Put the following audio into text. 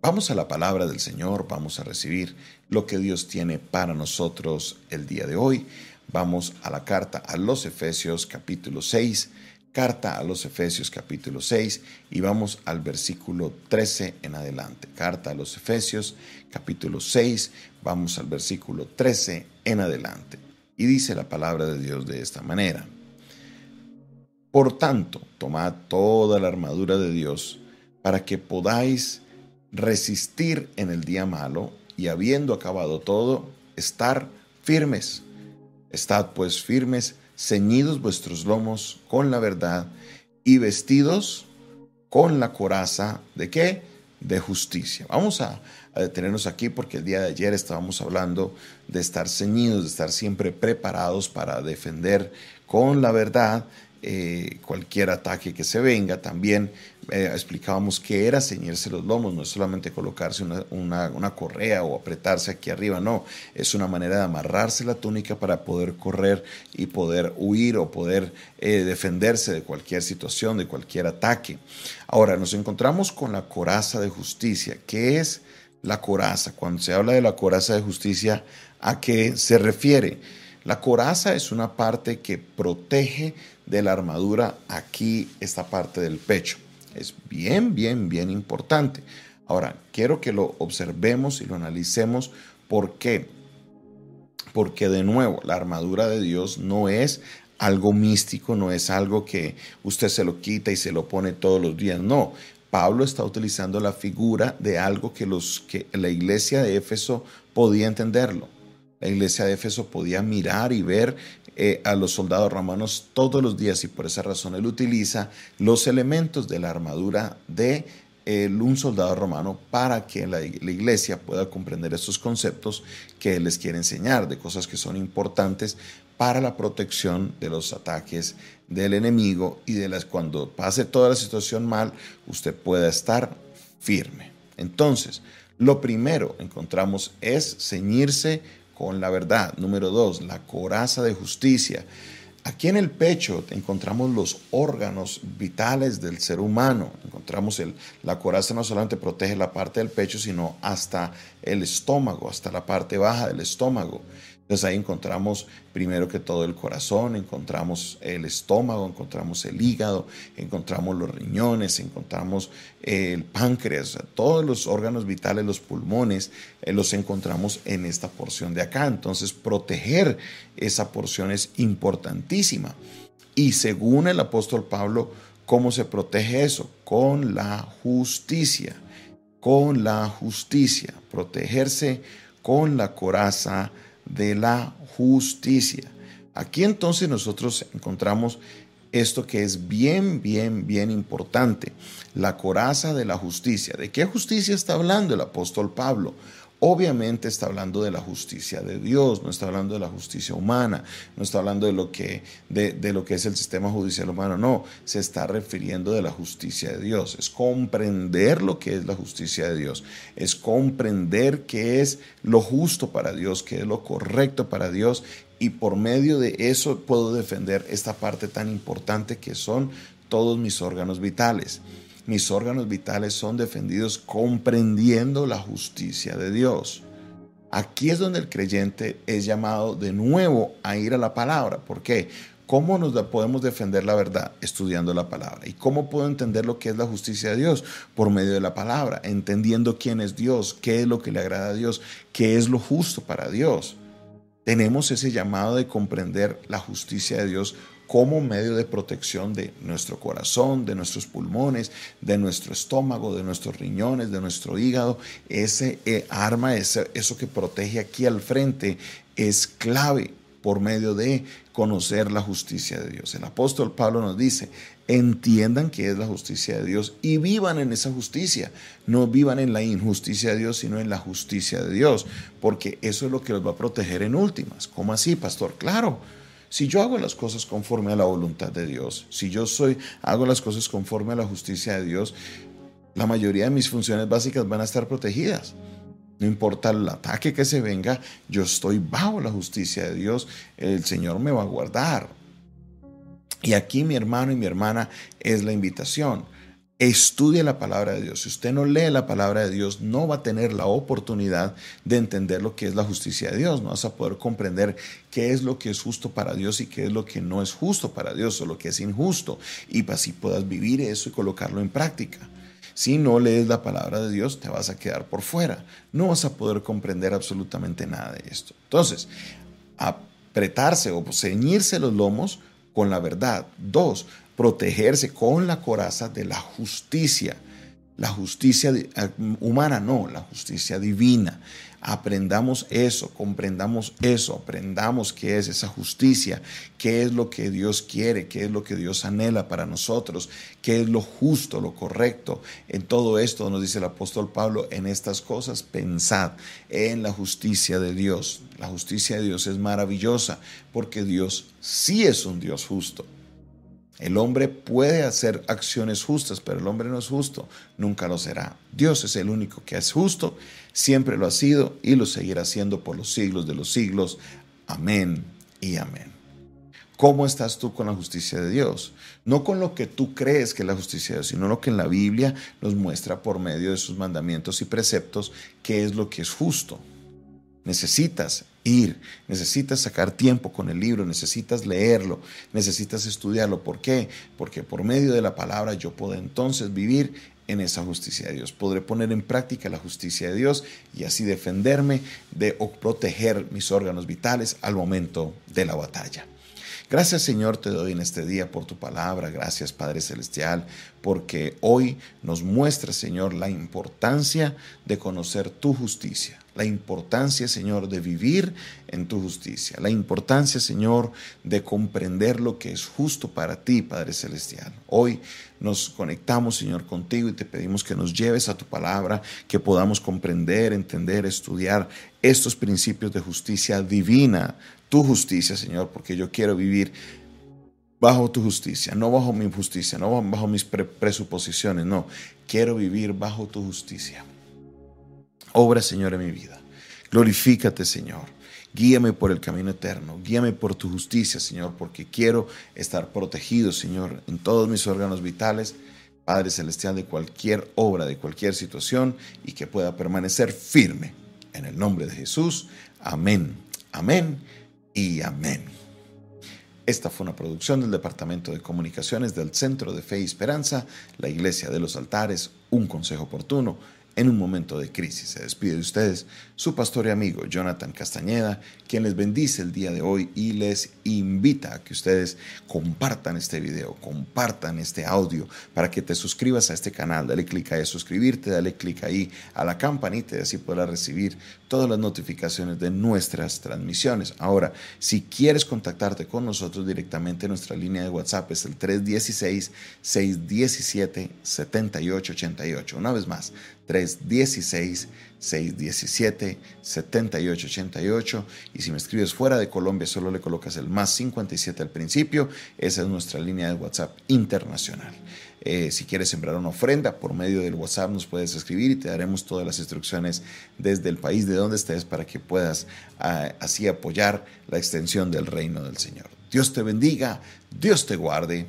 Vamos a la palabra del Señor, vamos a recibir lo que Dios tiene para nosotros el día de hoy. Vamos a la carta a los Efesios capítulo 6, carta a los Efesios capítulo 6 y vamos al versículo 13 en adelante. Carta a los Efesios capítulo 6, vamos al versículo 13 en adelante. Y dice la palabra de Dios de esta manera. Por tanto, tomad toda la armadura de Dios para que podáis resistir en el día malo y habiendo acabado todo, estar firmes. Estad pues firmes, ceñidos vuestros lomos con la verdad y vestidos con la coraza de qué? De justicia. Vamos a, detenernos aquí porque el día de ayer estábamos hablando de estar ceñidos, de estar siempre preparados para defender con la verdad eh, cualquier ataque que se venga. También eh, explicábamos que era ceñirse los lomos, no es solamente colocarse una, una, correa o apretarse aquí arriba, no, es una manera de amarrarse la túnica para poder correr y poder huir o poder eh, defenderse de cualquier situación, de cualquier ataque. Ahora, nos encontramos con la coraza de justicia. ¿Qué es la coraza? Cuando se habla de la coraza de justicia, ¿a qué se refiere? La coraza es una parte que protege de la armadura aquí esta parte del pecho. Es bien, bien, bien importante. Ahora, quiero que lo observemos y lo analicemos. ¿Por qué? Porque de nuevo, la armadura de Dios no es algo místico, no es algo que usted se lo quita y se lo pone todos los días. No, Pablo está utilizando la figura de algo que, los, que la iglesia de Éfeso podía entenderlo. La iglesia de Éfeso podía mirar y ver eh, a los soldados romanos todos los días y por esa razón él utiliza los elementos de la armadura de un soldado romano para que la, iglesia pueda comprender estos conceptos que él les quiere enseñar, de cosas que son importantes para la protección de los ataques del enemigo y de las cuando pase toda la situación mal, usted pueda estar firme. Entonces, lo primero encontramos es ceñirse con la verdad. Número dos, la coraza de justicia. Aquí en el pecho encontramos los órganos vitales del ser humano. Encontramos el, la coraza no solamente protege la parte del pecho, sino hasta el estómago, hasta la parte baja del estómago. Entonces ahí encontramos primero que todo el corazón, encontramos el estómago, encontramos el hígado, encontramos los riñones, encontramos el páncreas, todos los órganos vitales, los pulmones, eh, los encontramos en esta porción de acá. Entonces proteger esa porción es importantísima. Y según el apóstol Pablo, ¿cómo se protege eso? Con la justicia, con la justicia, protegerse con la coraza de la justicia. Aquí entonces nosotros encontramos esto que es bien, bien, bien importante, la coraza de la justicia. ¿De qué justicia está hablando el apóstol Pablo? Obviamente está hablando de la justicia de Dios, no está hablando de la justicia humana, no está hablando de lo que, de, de lo que es el sistema judicial humano, no, se está refiriendo de la justicia de Dios. Es comprender lo que es la justicia de Dios, es comprender qué es lo justo para Dios, qué es lo correcto para Dios y por medio de eso puedo defender esta parte tan importante que son todos mis órganos vitales mis órganos vitales son defendidos comprendiendo la justicia de Dios. Aquí es donde el creyente es llamado de nuevo a ir a la palabra. ¿Por qué? ¿Cómo nos podemos defender la verdad? Estudiando la palabra. ¿Y cómo puedo entender lo que es la justicia de Dios? Por medio de la palabra, entendiendo quién es Dios, qué es lo que le agrada a Dios, qué es lo justo para Dios. Tenemos ese llamado de comprender la justicia de Dios como medio de protección de nuestro corazón, de nuestros pulmones, de nuestro estómago, de nuestros riñones, de nuestro hígado. Ese eh, arma, eso que protege aquí al frente, es clave por medio de conocer la justicia de Dios. El apóstol Pablo nos dice, entiendan que es la justicia de Dios y vivan en esa justicia. No vivan en la injusticia de Dios, sino en la justicia de Dios, porque eso es lo que los va a proteger en últimas. ¿Cómo así, pastor? Claro, si yo hago las cosas conforme a la voluntad de Dios, si yo soy, hago las cosas conforme a la justicia de Dios, la mayoría de mis funciones básicas van a estar protegidas. No importa el ataque que se venga, yo estoy bajo la justicia de Dios, el Señor me va a guardar. Y aquí mi hermano y mi hermana es la invitación. Estudie la palabra de Dios. Si usted no lee la palabra de Dios, no va a tener la oportunidad de entender lo que es la justicia de Dios. No vas a poder comprender qué es lo que es justo para Dios y qué es lo que no es justo para Dios o lo que es injusto. Y así puedas vivir eso y colocarlo en práctica. Si no lees la palabra de Dios, te vas a quedar por fuera. No vas a poder comprender absolutamente nada de esto. Entonces, apretarse o ceñirse los lomos con la verdad. Dos, protegerse con la coraza de la justicia. La justicia eh, humana no, la justicia divina. Aprendamos eso, comprendamos eso, aprendamos qué es esa justicia, qué es lo que Dios quiere, qué es lo que Dios anhela para nosotros, qué es lo justo, lo correcto. En todo esto nos dice el apóstol Pablo, en estas cosas pensad en la justicia de Dios. La justicia de Dios es maravillosa porque Dios sí es un Dios justo. El hombre puede hacer acciones justas, pero el hombre no es justo, nunca lo será. Dios es el único que es justo, siempre lo ha sido y lo seguirá siendo por los siglos de los siglos. Amén y amén. ¿Cómo estás tú con la justicia de Dios? No con lo que tú crees que es la justicia de Dios, sino lo que en la Biblia nos muestra por medio de sus mandamientos y preceptos qué es lo que es justo. Necesitas ir, necesitas sacar tiempo con el libro, necesitas leerlo, necesitas estudiarlo. ¿Por qué? Porque por medio de la palabra yo puedo entonces vivir en esa justicia de Dios. Podré poner en práctica la justicia de Dios y así defenderme de o proteger mis órganos vitales al momento de la batalla. Gracias Señor te doy en este día por tu palabra. Gracias Padre Celestial porque hoy nos muestra Señor la importancia de conocer tu justicia la importancia, Señor, de vivir en tu justicia, la importancia, Señor, de comprender lo que es justo para ti, Padre Celestial. Hoy nos conectamos, Señor, contigo y te pedimos que nos lleves a tu palabra, que podamos comprender, entender, estudiar estos principios de justicia divina, tu justicia, Señor, porque yo quiero vivir bajo tu justicia, no bajo mi justicia, no bajo mis presuposiciones, no, quiero vivir bajo tu justicia. Obra, Señor, en mi vida. Glorifícate, Señor. Guíame por el camino eterno. Guíame por tu justicia, Señor, porque quiero estar protegido, Señor, en todos mis órganos vitales, Padre Celestial, de cualquier obra, de cualquier situación, y que pueda permanecer firme. En el nombre de Jesús. Amén. Amén y amén. Esta fue una producción del Departamento de Comunicaciones del Centro de Fe y Esperanza, la Iglesia de los Altares, un consejo oportuno en un momento de crisis. Se despide de ustedes su pastor y amigo Jonathan Castañeda, quien les bendice el día de hoy y les invita a que ustedes compartan este video, compartan este audio para que te suscribas a este canal. Dale clic ahí a suscribirte, dale clic ahí a la campanita y así podrás recibir todas las notificaciones de nuestras transmisiones. Ahora, si quieres contactarte con nosotros directamente, nuestra línea de WhatsApp es el 316-617-7888. Una vez más, 316-617-7888. Y si me escribes fuera de Colombia, solo le colocas el más 57 al principio. Esa es nuestra línea de WhatsApp internacional. Eh, si quieres sembrar una ofrenda por medio del WhatsApp, nos puedes escribir y te daremos todas las instrucciones desde el país de donde estés para que puedas ah, así apoyar la extensión del reino del Señor. Dios te bendiga, Dios te guarde.